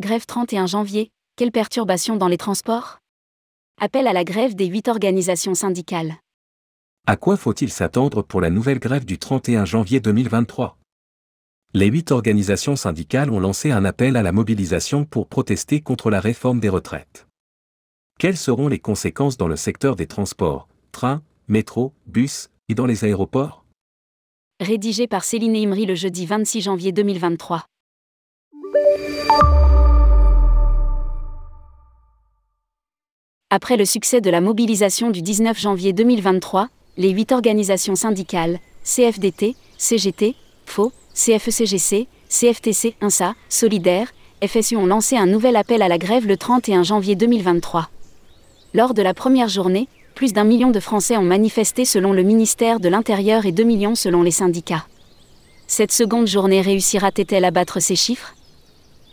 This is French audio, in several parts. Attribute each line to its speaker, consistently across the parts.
Speaker 1: Grève 31 janvier, quelle perturbation dans les transports? Appel à la grève des huit organisations syndicales.
Speaker 2: À quoi faut-il s'attendre pour la nouvelle grève du 31 janvier 2023 Les huit organisations syndicales ont lancé un appel à la mobilisation pour protester contre la réforme des retraites. Quelles seront les conséquences dans le secteur des transports, trains, métro, bus, et dans les aéroports?
Speaker 1: Rédigé par Céline Imri le jeudi 26 janvier 2023. Après le succès de la mobilisation du 19 janvier 2023, les huit organisations syndicales, CFDT, CGT, FO, CFECGC, CFTC, INSA, Solidaire, FSU ont lancé un nouvel appel à la grève le 31 janvier 2023. Lors de la première journée, plus d'un million de Français ont manifesté selon le ministère de l'Intérieur et 2 millions selon les syndicats. Cette seconde journée réussira-t-elle à battre ces chiffres?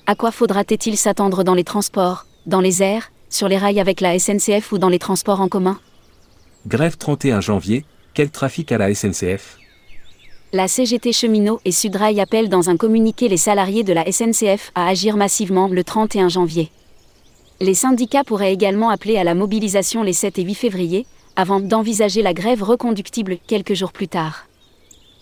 Speaker 1: À quoi faudra-t-il s'attendre dans les transports, dans les airs, sur les rails avec la SNCF ou dans les transports en commun?
Speaker 2: Grève 31 janvier, quel trafic à la SNCF
Speaker 1: La CGT Cheminot et Sudrail appellent dans un communiqué les salariés de la SNCF à agir massivement le 31 janvier. Les syndicats pourraient également appeler à la mobilisation les 7 et 8 février, avant d'envisager la grève reconductible quelques jours plus tard.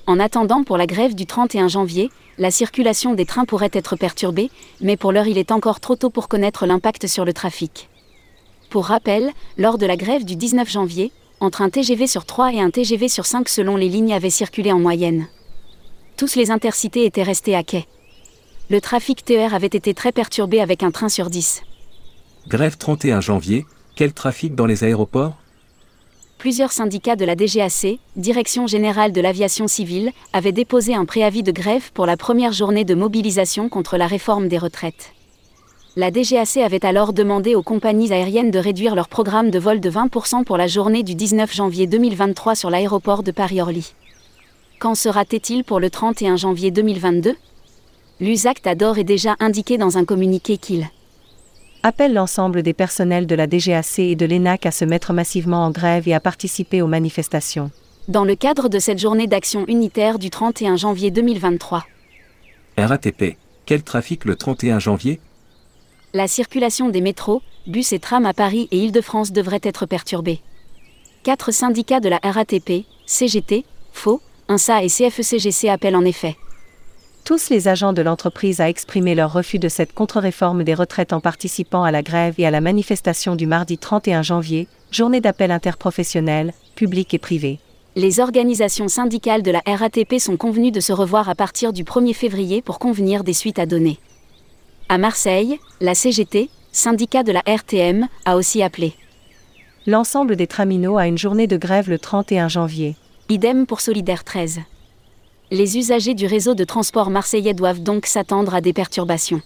Speaker 1: En attendant pour la grève du 31 janvier, la circulation des trains pourrait être perturbée, mais pour l'heure il est encore trop tôt pour connaître l'impact sur le trafic. Pour rappel, lors de la grève du 19 janvier, entre un TGV sur 3 et un TGV sur 5 selon les lignes avaient circulé en moyenne. Tous les intercités étaient restés à quai. Le trafic TER avait été très perturbé avec un train sur 10.
Speaker 2: Grève 31 janvier, quel trafic dans les aéroports?
Speaker 1: Plusieurs syndicats de la DGAC, Direction générale de l'aviation civile, avaient déposé un préavis de grève pour la première journée de mobilisation contre la réforme des retraites. La DGAC avait alors demandé aux compagnies aériennes de réduire leur programme de vol de 20% pour la journée du 19 janvier 2023 sur l'aéroport de Paris-Orly. Quand sera-t-il pour le 31 janvier 2022 L'USACT a d'ores et déjà indiqué dans un communiqué qu'il
Speaker 3: appelle l'ensemble des personnels de la DGAC et de l'ENAC à se mettre massivement en grève et à participer aux manifestations.
Speaker 1: Dans le cadre de cette journée d'action unitaire du 31 janvier 2023.
Speaker 2: RATP, quel trafic le 31 janvier?
Speaker 1: La circulation des métros, bus et trams à Paris et Île-de-France devrait être perturbée. Quatre syndicats de la RATP, CGT, FO, INSA et CFECGC appellent en effet
Speaker 3: tous les agents de l'entreprise à exprimer leur refus de cette contre-réforme des retraites en participant à la grève et à la manifestation du mardi 31 janvier, journée d'appel interprofessionnel, public et privé.
Speaker 1: Les organisations syndicales de la RATP sont convenues de se revoir à partir du 1er février pour convenir des suites à donner. À Marseille, la CGT, syndicat de la RTM, a aussi appelé.
Speaker 3: L'ensemble des traminots a une journée de grève le 31 janvier.
Speaker 1: Idem pour Solidaire 13. Les usagers du réseau de transport marseillais doivent donc s'attendre à des perturbations.